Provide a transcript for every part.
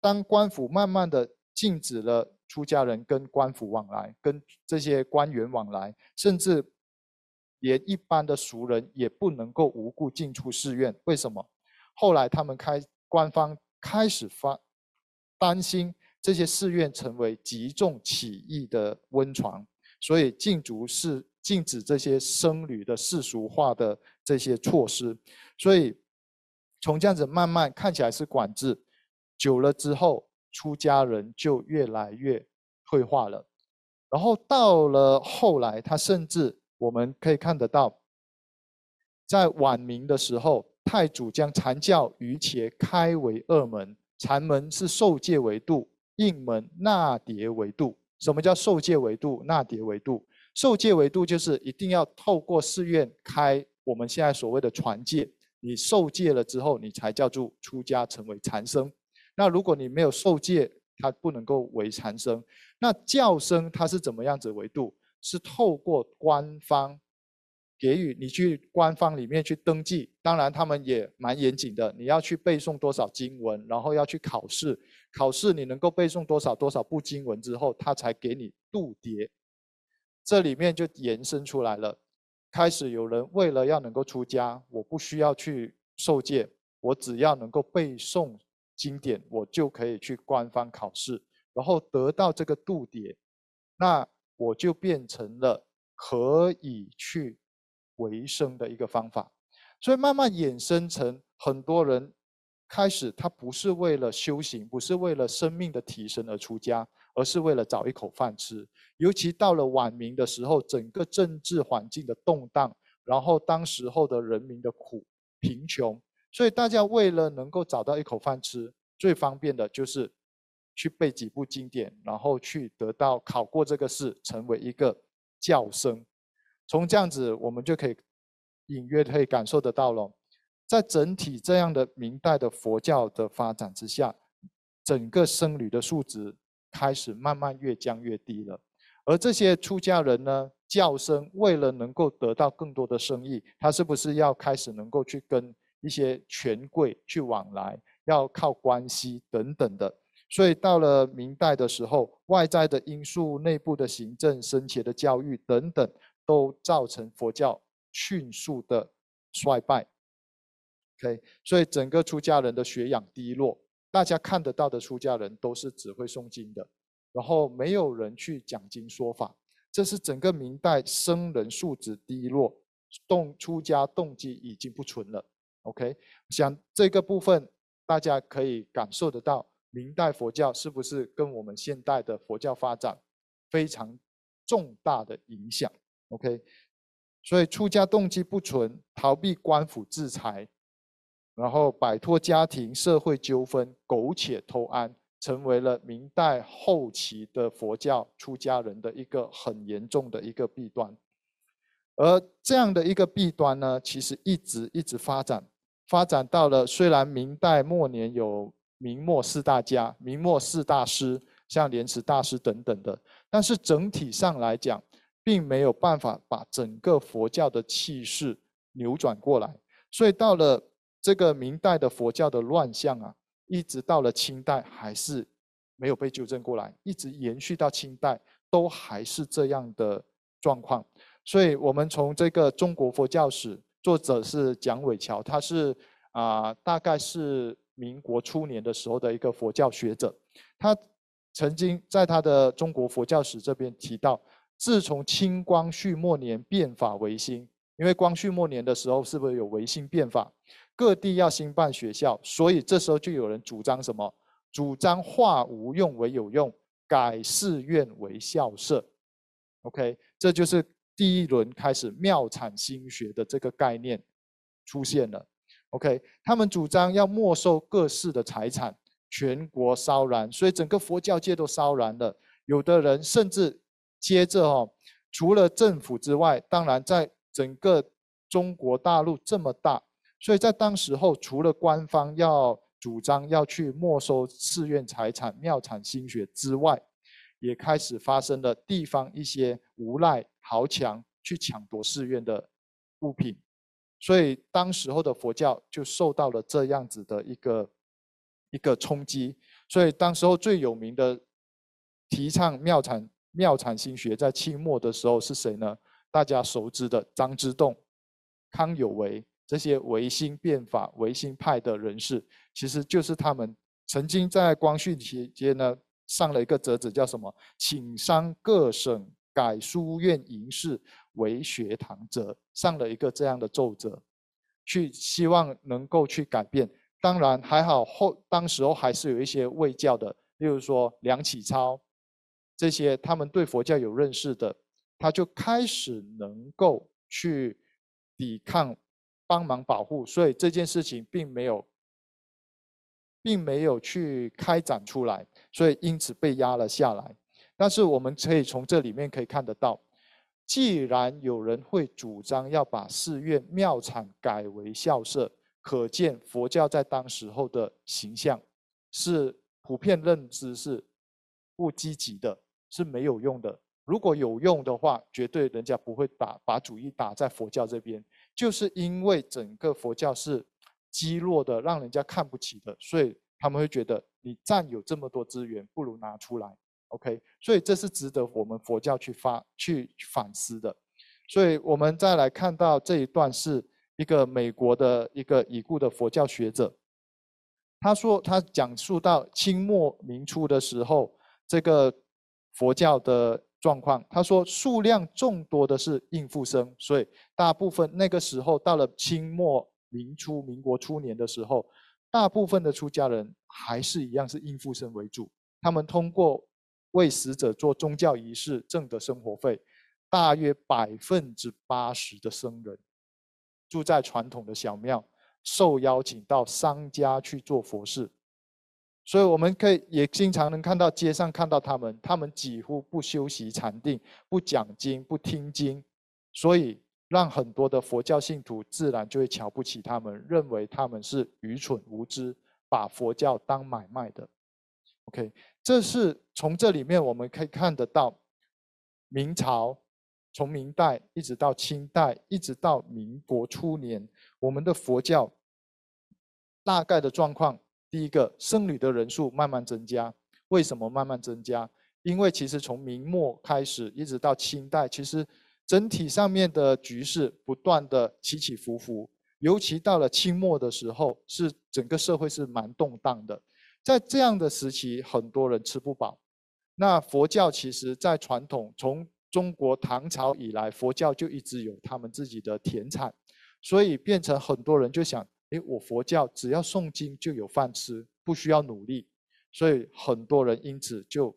当官府慢慢的禁止了出家人跟官府往来，跟这些官员往来，甚至连一般的俗人也不能够无故进出寺院。为什么？后来他们开官方开始发担心这些寺院成为集众起义的温床，所以禁足是禁止这些僧侣的世俗化的这些措施。所以从这样子慢慢看起来是管制，久了之后，出家人就越来越退化了。然后到了后来，他甚至我们可以看得到，在晚明的时候。太祖将禅教于且开为二门，禅门是受戒为度，应门纳牒为度。什么叫受戒为度、纳牒为度？受戒为度就是一定要透过寺院开我们现在所谓的传戒，你受戒了之后，你才叫做出家成为禅僧。那如果你没有受戒，他不能够为禅僧。那教僧他是怎么样子为度？是透过官方。给予你去官方里面去登记，当然他们也蛮严谨的。你要去背诵多少经文，然后要去考试，考试你能够背诵多少多少部经文之后，他才给你度牒。这里面就延伸出来了，开始有人为了要能够出家，我不需要去受戒，我只要能够背诵经典，我就可以去官方考试，然后得到这个度牒，那我就变成了可以去。为生的一个方法，所以慢慢衍生成很多人开始，他不是为了修行，不是为了生命的提升而出家，而是为了找一口饭吃。尤其到了晚明的时候，整个政治环境的动荡，然后当时候的人民的苦贫穷，所以大家为了能够找到一口饭吃，最方便的就是去背几部经典，然后去得到考过这个试，成为一个教生。从这样子，我们就可以隐约可以感受得到了，在整体这样的明代的佛教的发展之下，整个僧侣的素质开始慢慢越降越低了。而这些出家人呢，教生为了能够得到更多的生意，他是不是要开始能够去跟一些权贵去往来，要靠关系等等的？所以到了明代的时候，外在的因素、内部的行政、僧伽的教育等等。都造成佛教迅速的衰败。OK，所以整个出家人的学养低落，大家看得到的出家人都是只会诵经的，然后没有人去讲经说法，这是整个明代僧人素质低落，动出家动机已经不纯了。OK，想这个部分大家可以感受得到，明代佛教是不是跟我们现代的佛教发展非常重大的影响？OK，所以出家动机不纯，逃避官府制裁，然后摆脱家庭社会纠纷，苟且偷安，成为了明代后期的佛教出家人的一个很严重的一个弊端。而这样的一个弊端呢，其实一直一直发展，发展到了虽然明代末年有明末四大家、明末四大师，像莲池大师等等的，但是整体上来讲。并没有办法把整个佛教的气势扭转过来，所以到了这个明代的佛教的乱象啊，一直到了清代还是没有被纠正过来，一直延续到清代都还是这样的状况。所以，我们从这个中国佛教史，作者是蒋伟桥，他是啊，大概是民国初年的时候的一个佛教学者，他曾经在他的中国佛教史这边提到。自从清光绪末年变法维新，因为光绪末年的时候是不是有维新变法？各地要兴办学校，所以这时候就有人主张什么？主张化无用为有用，改寺院为校舍。OK，这就是第一轮开始庙产兴学的这个概念出现了。OK，他们主张要没收各寺的财产，全国烧燃，所以整个佛教界都烧燃了。有的人甚至。接着哦，除了政府之外，当然在整个中国大陆这么大，所以在当时候，除了官方要主张要去没收寺院财产、庙产心学之外，也开始发生了地方一些无赖豪强去抢夺寺院的物品，所以当时候的佛教就受到了这样子的一个一个冲击。所以当时候最有名的提倡妙产妙产心学，在清末的时候是谁呢？大家熟知的张之洞、康有为这些维新变法、维新派的人士，其实就是他们曾经在光绪期间呢上了一个折子，叫什么？请商各省改书院营事为学堂者，上了一个这样的奏折，去希望能够去改变。当然还好，后当时候还是有一些卫教的，例如说梁启超这些，他们对佛教有认识的。他就开始能够去抵抗、帮忙保护，所以这件事情并没有，并没有去开展出来，所以因此被压了下来。但是我们可以从这里面可以看得到，既然有人会主张要把寺院庙产改为校舍，可见佛教在当时候的形象是普遍认知是不积极的，是没有用的。如果有用的话，绝对人家不会打把主意打在佛教这边，就是因为整个佛教是积弱的，让人家看不起的，所以他们会觉得你占有这么多资源，不如拿出来。OK，所以这是值得我们佛教去发去反思的。所以我们再来看到这一段，是一个美国的一个已故的佛教学者，他说他讲述到清末明初的时候，这个佛教的。状况，他说数量众多的是应付生，所以大部分那个时候到了清末明初、民国初年的时候，大部分的出家人还是一样是应付生为主，他们通过为死者做宗教仪式挣的生活费，大约百分之八十的僧人住在传统的小庙，受邀请到商家去做佛事。所以我们可以也经常能看到街上看到他们，他们几乎不修习禅定，不讲经，不听经，所以让很多的佛教信徒自然就会瞧不起他们，认为他们是愚蠢无知，把佛教当买卖的。OK，这是从这里面我们可以看得到，明朝从明代一直到清代，一直到民国初年，我们的佛教大概的状况。第一个僧侣的人数慢慢增加，为什么慢慢增加？因为其实从明末开始一直到清代，其实整体上面的局势不断的起起伏伏，尤其到了清末的时候，是整个社会是蛮动荡的。在这样的时期，很多人吃不饱。那佛教其实在传统从中国唐朝以来，佛教就一直有他们自己的田产，所以变成很多人就想。诶，我佛教只要诵经就有饭吃，不需要努力，所以很多人因此就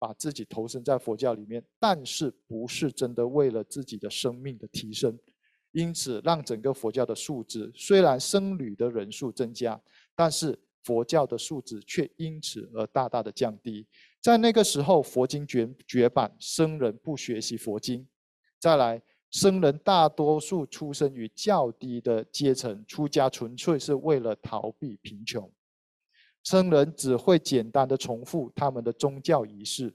把自己投身在佛教里面，但是不是真的为了自己的生命的提升，因此让整个佛教的素质虽然僧侣的人数增加，但是佛教的素质却因此而大大的降低。在那个时候，佛经绝绝版，僧人不学习佛经，再来。僧人大多数出生于较低的阶层，出家纯粹是为了逃避贫穷。僧人只会简单的重复他们的宗教仪式，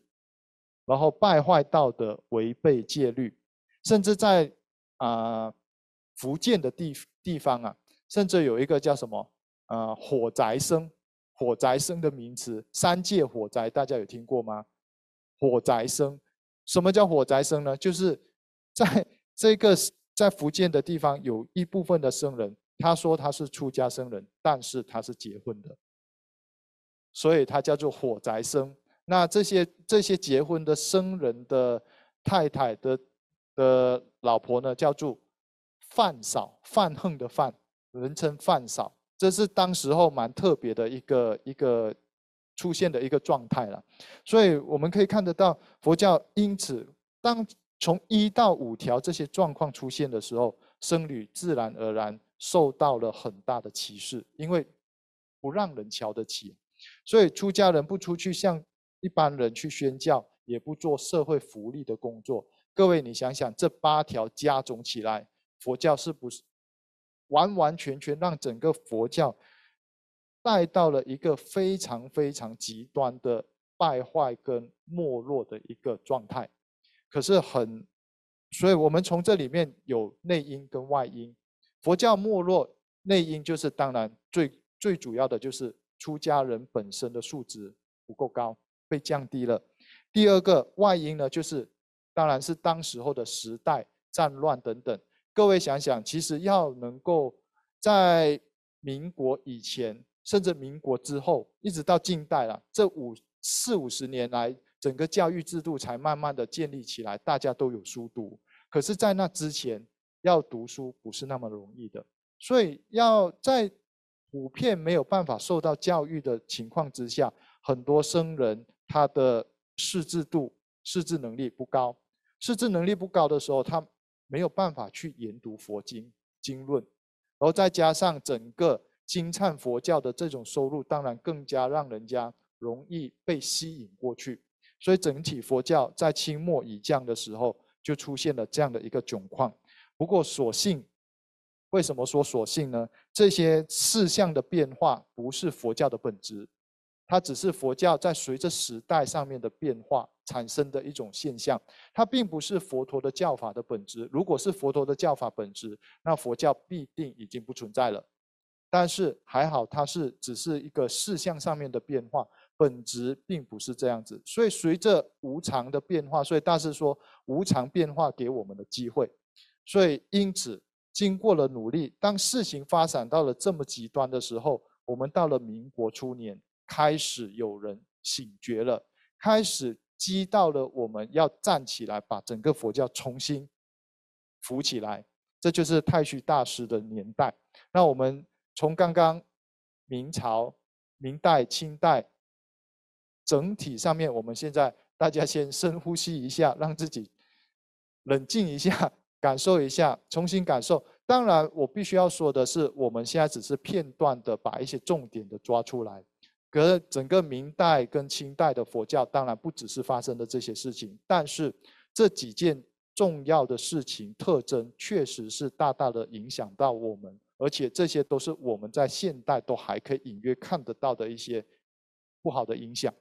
然后败坏道德，违背戒律，甚至在啊福建的地地方啊，甚至有一个叫什么呃火宅僧，火宅僧的名词，三界火宅，大家有听过吗？火宅僧，什么叫火宅僧呢？就是在这个在福建的地方有一部分的僧人，他说他是出家僧人，但是他是结婚的，所以他叫做火宅生。那这些这些结婚的僧人的太太的的老婆呢，叫做范嫂，范横的范，人称范嫂。这是当时候蛮特别的一个一个出现的一个状态了。所以我们可以看得到，佛教因此当。从一到五条这些状况出现的时候，僧侣自然而然受到了很大的歧视，因为不让人瞧得起，所以出家人不出去向一般人去宣教，也不做社会福利的工作。各位，你想想，这八条加总起来，佛教是不是完完全全让整个佛教带到了一个非常非常极端的败坏跟没落的一个状态？可是很，所以我们从这里面有内因跟外因。佛教没落，内因就是当然最最主要的就是出家人本身的素质不够高，被降低了。第二个外因呢，就是当然是当时候的时代战乱等等。各位想想，其实要能够在民国以前，甚至民国之后，一直到近代了，这五四五十年来，整个教育制度才慢慢的建立起来，大家都有书读。可是，在那之前，要读书不是那么容易的，所以要在普遍没有办法受到教育的情况之下，很多僧人他的识字度、识字能力不高，识字能力不高的时候，他没有办法去研读佛经经论。然后再加上整个金灿佛教的这种收入，当然更加让人家容易被吸引过去。所以整体佛教在清末以降的时候，就出现了这样的一个窘况。不过所幸，为什么说所幸呢？这些事项的变化不是佛教的本质，它只是佛教在随着时代上面的变化产生的一种现象。它并不是佛陀的教法的本质。如果是佛陀的教法本质，那佛教必定已经不存在了。但是还好，它是只是一个事项上面的变化，本质并不是这样子。所以随着无常的变化，所以大师说无常变化给我们的机会。所以因此，经过了努力，当事情发展到了这么极端的时候，我们到了民国初年，开始有人醒觉了，开始激到了我们要站起来，把整个佛教重新扶起来。这就是太虚大师的年代。那我们。从刚刚明朝、明代、清代整体上面，我们现在大家先深呼吸一下，让自己冷静一下，感受一下，重新感受。当然，我必须要说的是，我们现在只是片段的把一些重点的抓出来。可是整个明代跟清代的佛教，当然不只是发生的这些事情，但是这几件重要的事情特征，确实是大大的影响到我们。而且这些都是我们在现代都还可以隐约看得到的一些不好的影响。